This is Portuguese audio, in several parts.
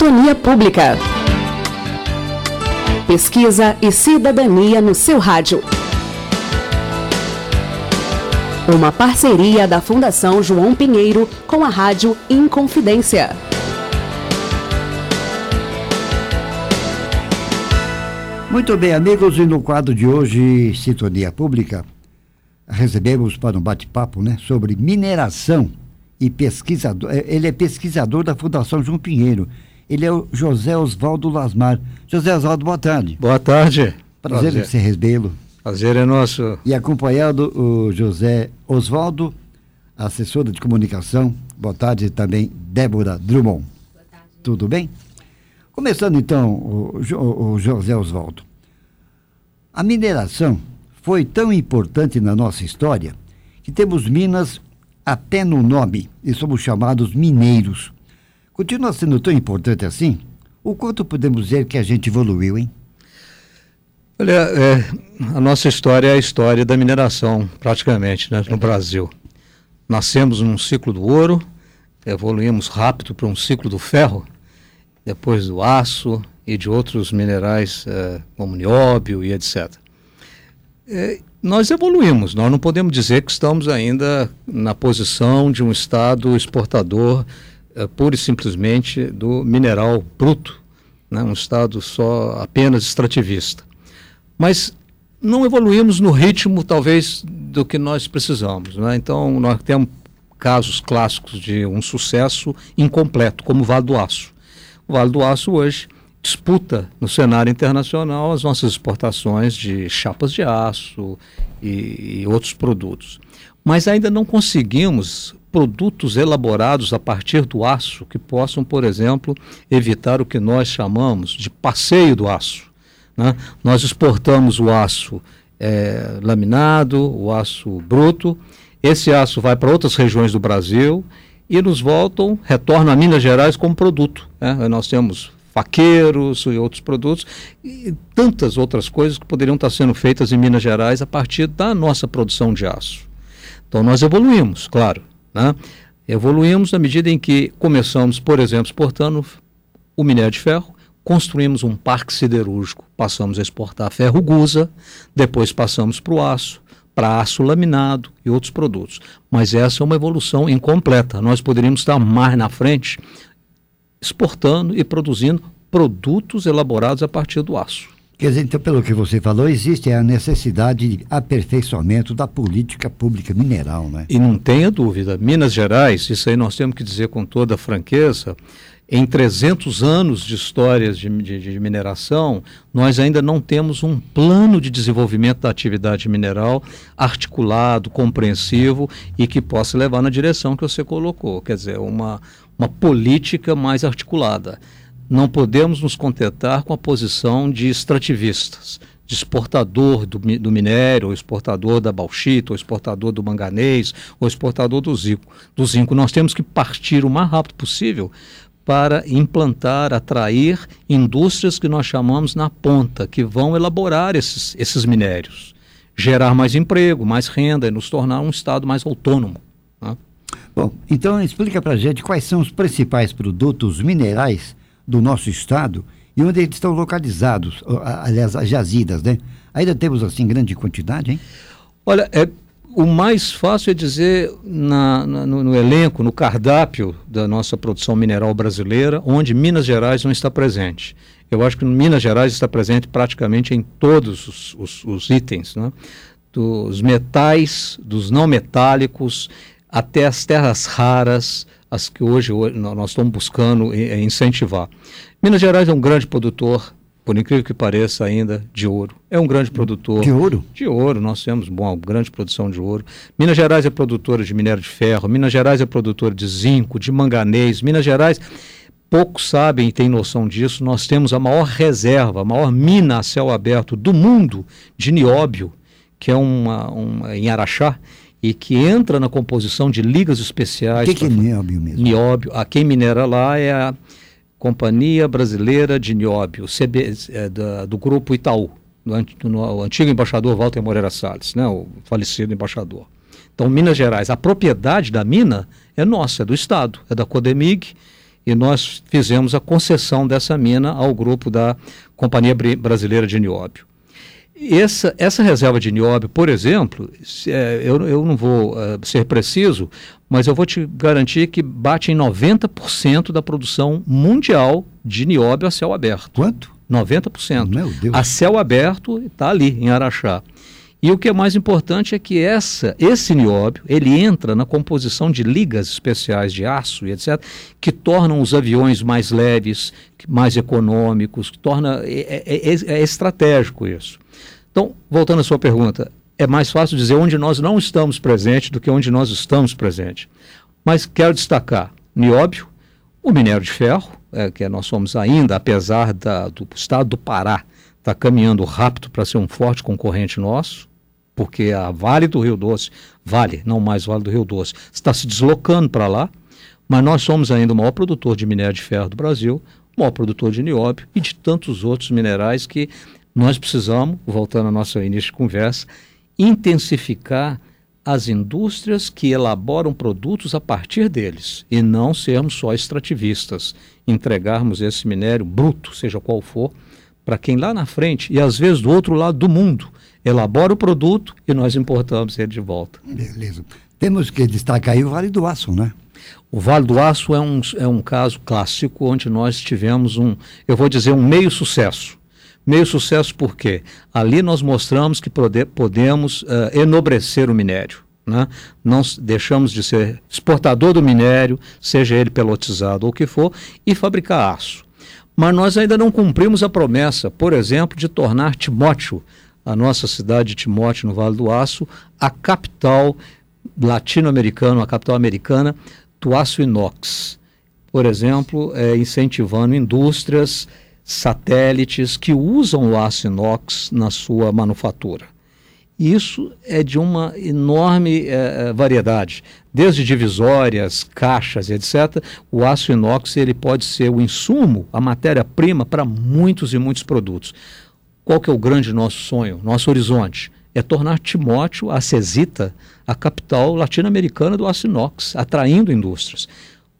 Sintonia Pública. Pesquisa e cidadania no seu rádio. Uma parceria da Fundação João Pinheiro com a Rádio Inconfidência. Muito bem, amigos, e no quadro de hoje, Sintonia Pública, recebemos para um bate-papo né, sobre mineração e pesquisador. É, ele é pesquisador da Fundação João Pinheiro. Ele é o José Oswaldo Lasmar. José Oswaldo, boa tarde. Boa tarde. Prazer, Prazer. em ser recebê-lo. Prazer é nosso. E acompanhado o José Oswaldo, assessora de comunicação. Boa tarde também, Débora Drummond. Boa tarde. Tudo bem? Começando então, o, o, o José Oswaldo. A mineração foi tão importante na nossa história que temos minas até no nome e somos chamados mineiros. Continua sendo tão importante assim? O quanto podemos dizer que a gente evoluiu, hein? Olha, é, a nossa história é a história da mineração, praticamente, né, no. Brasil. Nascemos num ciclo do ouro, evoluímos rápido para um ciclo do ferro, depois do aço e de outros minerais é, como nióbio e etc. É, nós evoluímos, nós não podemos dizer que estamos ainda na posição de um Estado exportador é, pura e simplesmente do mineral bruto, né? um Estado só apenas extrativista. Mas não evoluímos no ritmo, talvez, do que nós precisamos. Né? Então, nós temos casos clássicos de um sucesso incompleto, como o Vale do Aço. O Vale do Aço hoje disputa no cenário internacional as nossas exportações de chapas de aço e, e outros produtos. Mas ainda não conseguimos produtos elaborados a partir do aço que possam, por exemplo, evitar o que nós chamamos de passeio do aço. Né? Nós exportamos o aço é, laminado, o aço bruto, esse aço vai para outras regiões do Brasil e nos voltam, retornam a Minas Gerais como produto. Né? Nós temos faqueiros e outros produtos e tantas outras coisas que poderiam estar sendo feitas em Minas Gerais a partir da nossa produção de aço. Então nós evoluímos, claro, né? Evoluímos na medida em que começamos, por exemplo, exportando o minério de ferro, construímos um parque siderúrgico, passamos a exportar ferro gusa, depois passamos para o aço, para aço laminado e outros produtos. Mas essa é uma evolução incompleta. Nós poderíamos estar mais na frente exportando e produzindo produtos elaborados a partir do aço. Quer dizer, então, pelo que você falou, existe a necessidade de aperfeiçoamento da política pública mineral, né? E não tenha dúvida, Minas Gerais, isso aí nós temos que dizer com toda franqueza, em 300 anos de histórias de, de, de, mineração, nós ainda não temos um plano de desenvolvimento da atividade mineral articulado, compreensivo e que possa levar na direção que você colocou, quer dizer, uma, uma política mais articulada. Não podemos nos contentar com a posição de extrativistas, de exportador do, do minério, ou exportador da bauxita, ou exportador do manganês, ou exportador do zinco. do zinco. Nós temos que partir o mais rápido possível para implantar, atrair indústrias que nós chamamos na ponta, que vão elaborar esses, esses minérios, gerar mais emprego, mais renda e nos tornar um Estado mais autônomo. Né? Bom, então explica para a gente quais são os principais produtos minerais do nosso Estado e onde eles estão localizados, aliás, as jazidas, né? Ainda temos assim grande quantidade, hein? Olha, é, o mais fácil é dizer na, na, no, no, elenco, no cardápio da nossa produção mineral brasileira, onde Minas Gerais não está presente. Eu acho que Minas Gerais está presente praticamente em todos os, os, os itens, né? dos metais, dos não metálicos, até as terras raras, as que hoje, hoje nós estamos buscando incentivar. Minas Gerais é um grande produtor por incrível que pareça, ainda de ouro. É um grande produtor. De ouro? De ouro. Nós temos bom, grande produção de ouro. Minas Gerais é produtora de minério de ferro. Minas Gerais é produtora de zinco, de manganês. Minas Gerais, poucos sabem e têm noção disso, nós temos a maior reserva, a maior mina a céu aberto do mundo de nióbio, que é uma, uma em Araxá, e que entra na composição de ligas especiais. O que, que é nióbio mesmo? Nióbio. A quem minera lá é a Companhia Brasileira de Nióbio, CB, é, da, do grupo Itaú, do, do, antigo embaixador Walter Moreira Salles, né, o falecido embaixador. Então, Minas Gerais, a propriedade da mina é nossa, é do Estado, é da Codemig e nós fizemos a concessão dessa mina ao grupo da Companhia Brasileira de Nióbio. Essa, essa reserva de nióbio, por exemplo, é, eu, eu não vou uh, ser preciso, mas eu vou te garantir que bate em 90% da produção mundial de nióbio a céu aberto. Quanto? 90%. Meu Deus. A céu aberto está ali, em Araxá. E o que é mais importante é que essa, esse nióbio ele entra na composição de ligas especiais de aço e etc., que tornam os aviões mais leves, mais econômicos, que torna é, é, é, é estratégico isso. Então, voltando à sua pergunta, é mais fácil dizer onde nós não estamos presentes do que onde nós estamos presentes. Mas quero destacar nióbio, o minério de ferro, é, que nós somos ainda, apesar da, do estado do Pará, está caminhando rápido para ser um forte concorrente nosso, porque a Vale do Rio Doce, Vale, não mais Vale do Rio Doce, está se deslocando para lá, mas nós somos ainda o maior produtor de minério de ferro do Brasil, o maior produtor de nióbio e de tantos outros minerais que nós precisamos, voltando à nossa início de conversa, intensificar as indústrias que elaboram produtos a partir deles e não sermos só extrativistas, entregarmos esse minério bruto, seja qual for, para quem lá na frente e às vezes do outro lado do mundo elabora o produto e nós importamos ele de volta. Beleza. Temos que destacar aí o Vale do Aço, né? O Vale do Aço é um, é um caso clássico onde nós tivemos um, eu vou dizer, um meio sucesso. Meio sucesso porque ali nós mostramos que pode, podemos uh, enobrecer o minério. Né? Não deixamos de ser exportador do minério, seja ele pelotizado ou o que for, e fabricar aço. Mas nós ainda não cumprimos a promessa, por exemplo, de tornar Timóteo a nossa cidade de Timóteo, no Vale do Aço, a capital latino-americana, a capital americana do aço inox. Por exemplo, é, incentivando indústrias satélites que usam o aço inox na sua manufatura. Isso é de uma enorme é, é variedade, desde divisórias, caixas, etc. O aço inox ele pode ser o insumo, a matéria-prima para muitos e muitos produtos. Qual que é o grande nosso sonho, nosso horizonte? É tornar Timóteo, a Cesita, a capital latino-americana do aço inox, atraindo indústrias.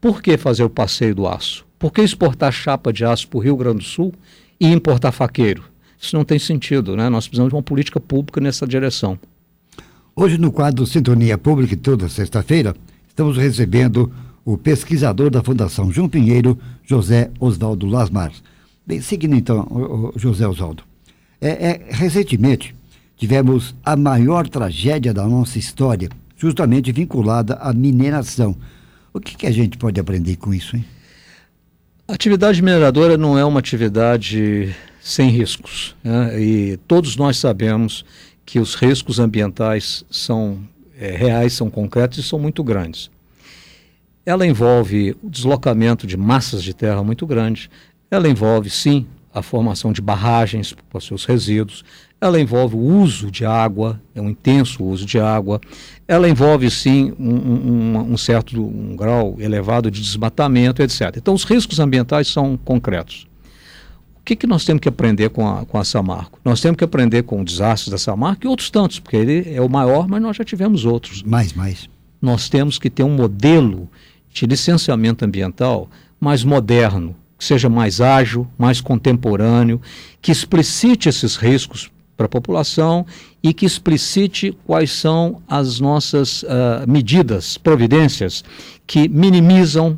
Por que fazer o passeio do aço? Por que exportar chapa de aço para o Rio Grande do Sul e importar faqueiro? Isso não tem sentido, né? Nós precisamos de uma política pública nessa direção. Hoje, no quadro Sintonia Pública, toda sexta-feira, estamos recebendo o pesquisador da Fundação João Pinheiro, José Oswaldo Lasmar. Bem, seguindo então, José Oswaldo. É, é, recentemente, tivemos a maior tragédia da nossa história, justamente vinculada à mineração. O que, que a gente pode aprender com isso, hein? Atividade mineradora não é uma atividade sem riscos. Né? E todos nós sabemos que os riscos ambientais são é, reais, são concretos e são muito grandes. Ela envolve o deslocamento de massas de terra muito grandes, ela envolve, sim, a formação de barragens para seus resíduos, ela envolve o uso de água, é um intenso uso de água, ela envolve sim um, um, um, certo um grau elevado de desmatamento, etc. Então os riscos ambientais são concretos. O que, que nós temos que aprender com a, com a Samarco? Nós temos que aprender com o desastre da Samarco e outros tantos, porque ele é o maior, mas nós já tivemos outros. Mais, mais. Nós temos que ter um modelo de licenciamento ambiental mais moderno, que seja mais ágil, mais contemporâneo, que explicite esses riscos para a população e que explicite quais são as nossas uh, medidas, providências que minimizam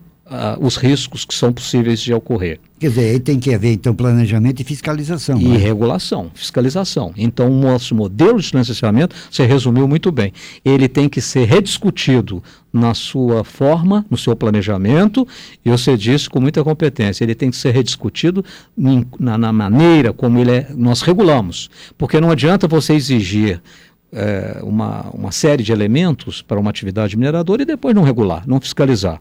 os riscos que são possíveis de ocorrer. Quer dizer, aí tem que haver, então, planejamento e fiscalização. E né? regulação, fiscalização. Então, o nosso modelo de financiamento, você resumiu muito bem, ele tem que ser rediscutido na sua forma, no seu planejamento, e você disse com muita competência, ele tem que ser rediscutido na, na, maneira como ele é, nós regulamos. Porque não adianta você exigir é, uma, uma série de elementos para uma atividade mineradora e depois não regular, não fiscalizar.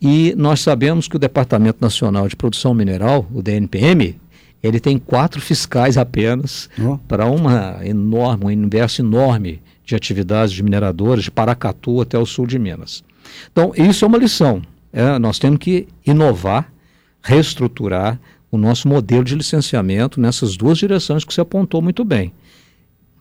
E nós sabemos que o Departamento Nacional de Produção Mineral, o DNPM, ele tem quatro fiscais apenas oh. para uma enorme, um universo enorme de atividades de mineradoras, de Paracatu até o sul de Minas. Então, isso é uma lição. É, nós temos que inovar, reestruturar o nosso modelo de licenciamento nessas duas direções que você apontou muito bem: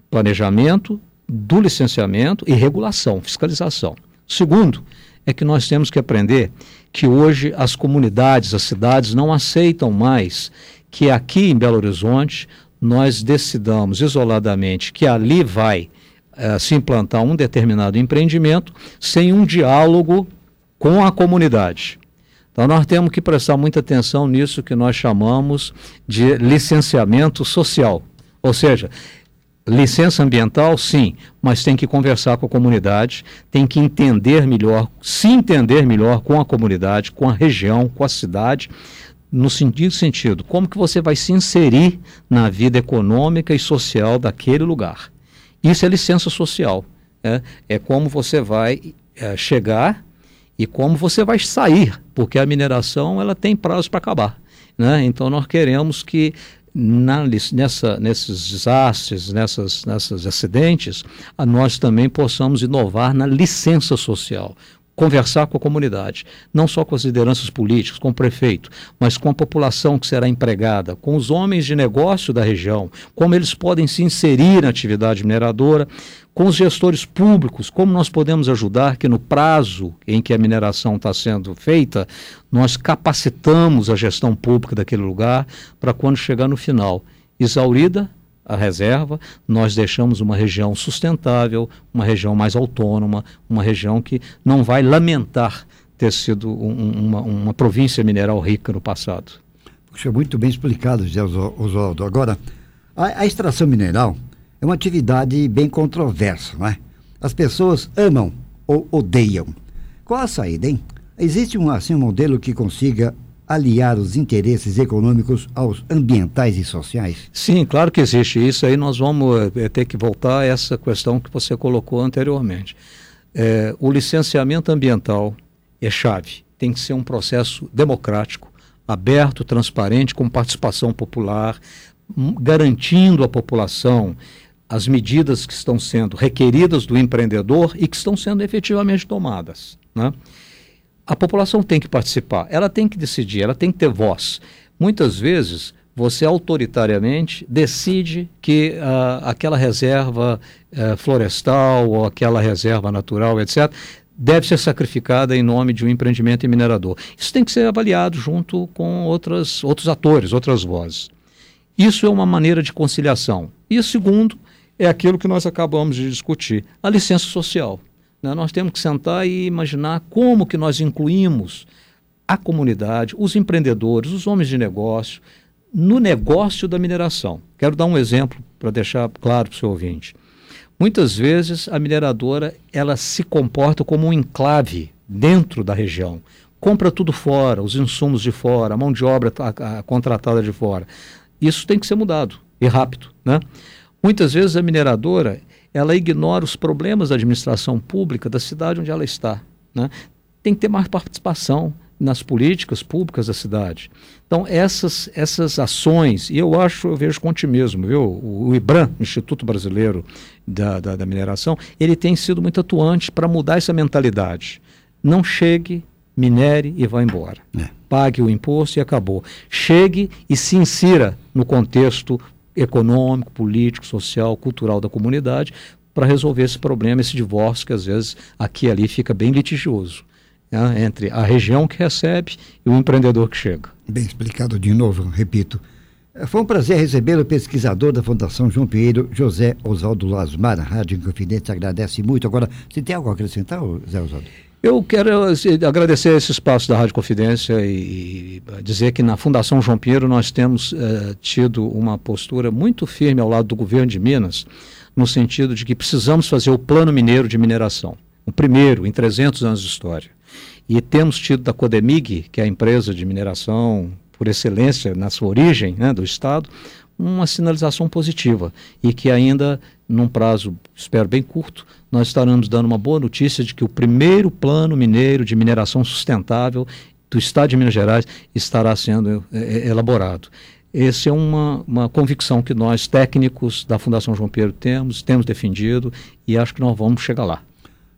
planejamento do licenciamento e regulação, fiscalização. Segundo, é que nós temos que aprender que hoje as comunidades, as cidades não aceitam mais que aqui em Belo Horizonte nós decidamos isoladamente que ali vai uh, se implantar um determinado empreendimento sem um diálogo com a comunidade. Então nós temos que prestar muita atenção nisso que nós chamamos de licenciamento social. Ou seja, licença ambiental, sim, mas tem que conversar com a comunidade, tem que entender melhor, se entender melhor com a comunidade, com a região, com a cidade, no sentido, sentido como que você vai se inserir na vida econômica e social daquele lugar. Isso é licença social. É, é como você vai é, chegar e como você vai sair, porque a mineração ela tem prazo para acabar. Né? Então nós queremos que na, nessa, nesses desastres, nessas, nessas acidentes, nós também possamos inovar na licença social conversar com a comunidade, não só com as lideranças políticas, com o prefeito, mas com a população que será empregada, com os homens de negócio da região, como eles podem se inserir na atividade mineradora, com os gestores públicos, como nós podemos ajudar que no prazo em que a mineração está sendo feita, nós capacitamos a gestão pública daquele lugar para quando chegar no final, exaurida a reserva, nós deixamos uma região sustentável, uma região mais autônoma, uma região que não vai lamentar ter sido um, uma, uma, província mineral rica no passado. Puxa, muito bem explicado, José Oswaldo. Agora, a, a, extração mineral é uma atividade bem controversa, não é? As pessoas amam ou odeiam. Qual a saída, hein? Existe um, assim, um modelo que consiga aliar os interesses econômicos aos ambientais e sociais? Sim, claro que existe isso. Aí nós vamos é, ter que voltar a essa questão que você colocou anteriormente. É, o licenciamento ambiental é chave. Tem que ser um processo democrático, aberto, transparente, com participação popular, garantindo à população as medidas que estão sendo requeridas do empreendedor e que estão sendo efetivamente tomadas. Né? A população tem que participar, ela tem que decidir, ela tem que ter voz. Muitas vezes você autoritariamente decide que uh, aquela reserva uh, florestal ou aquela reserva natural, etc., deve ser sacrificada em nome de um empreendimento minerador. Isso tem que ser avaliado junto com outras, outros atores, outras vozes. Isso é uma maneira de conciliação. E segundo é aquilo que nós acabamos de discutir, a licença social. Né? Nós temos que sentar e imaginar como que nós incluímos a comunidade, os empreendedores, os homens de negócio, no negócio da mineração. Quero dar um exemplo para deixar claro para o seu ouvinte. Muitas vezes a mineradora ela se comporta como um enclave dentro da região. Compra tudo fora, os insumos de fora, a mão de obra a, a contratada de fora. Isso tem que ser mudado e rápido. Né? Muitas vezes a mineradora ela ignora os problemas da administração pública da cidade onde ela está. Né? Tem que ter mais participação nas políticas públicas da cidade. Então, essas, essas ações, e eu acho, eu vejo com mesmo, viu? O, o IBRAM, Instituto Brasileiro da, da, da Mineração, ele tem sido muito atuante para mudar essa mentalidade. Não chegue, minere e vá embora. É. Pague o imposto e acabou. Chegue e se insira no contexto econômico, político, social, cultural da comunidade para resolver esse problema, esse divórcio que às vezes aqui e ali fica bem litigioso né, entre a região que recebe e o empreendedor que chega. Bem explicado de novo, repito. Foi um prazer receber o pesquisador da Fundação João Pinheiro, José Oswaldo Lasmar. A Rádio Inconfidente agradece muito. Agora, você tem algo a acrescentar, José Oswaldo? Eu quero assim, agradecer esse espaço da Rádio Confidência e dizer que na Fundação João Pinheiro nós temos eh, tido uma postura muito firme ao lado do governo de Minas, no sentido de que precisamos fazer o plano mineiro de mineração, o primeiro em 300 anos de história. E temos tido da Codemig, que é a empresa de mineração por excelência na sua origem né, do Estado, uma sinalização positiva e que ainda, num prazo, espero bem curto, nós estaremos dando uma boa notícia de que o primeiro plano mineiro de mineração sustentável do Estado de Minas Gerais estará sendo é, é elaborado. Essa é uma, uma convicção que nós, técnicos da Fundação João Pedro, temos, temos defendido e acho que nós vamos chegar lá.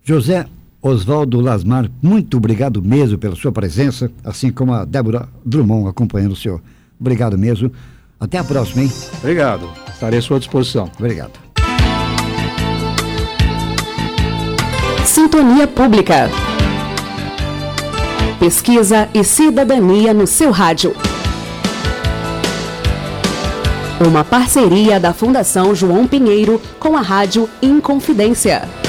José Oswaldo Lasmar, muito obrigado mesmo pela sua presença, assim como a Débora Drummond acompanhando o senhor. Obrigado mesmo. Até a próxima, hein? Obrigado. Estarei à sua disposição. Obrigado. Sintonia Pública. pesquisa e cidadania no seu rádio. Uma parceria da Fundação João Pinheiro com a Rádio Inconfidência.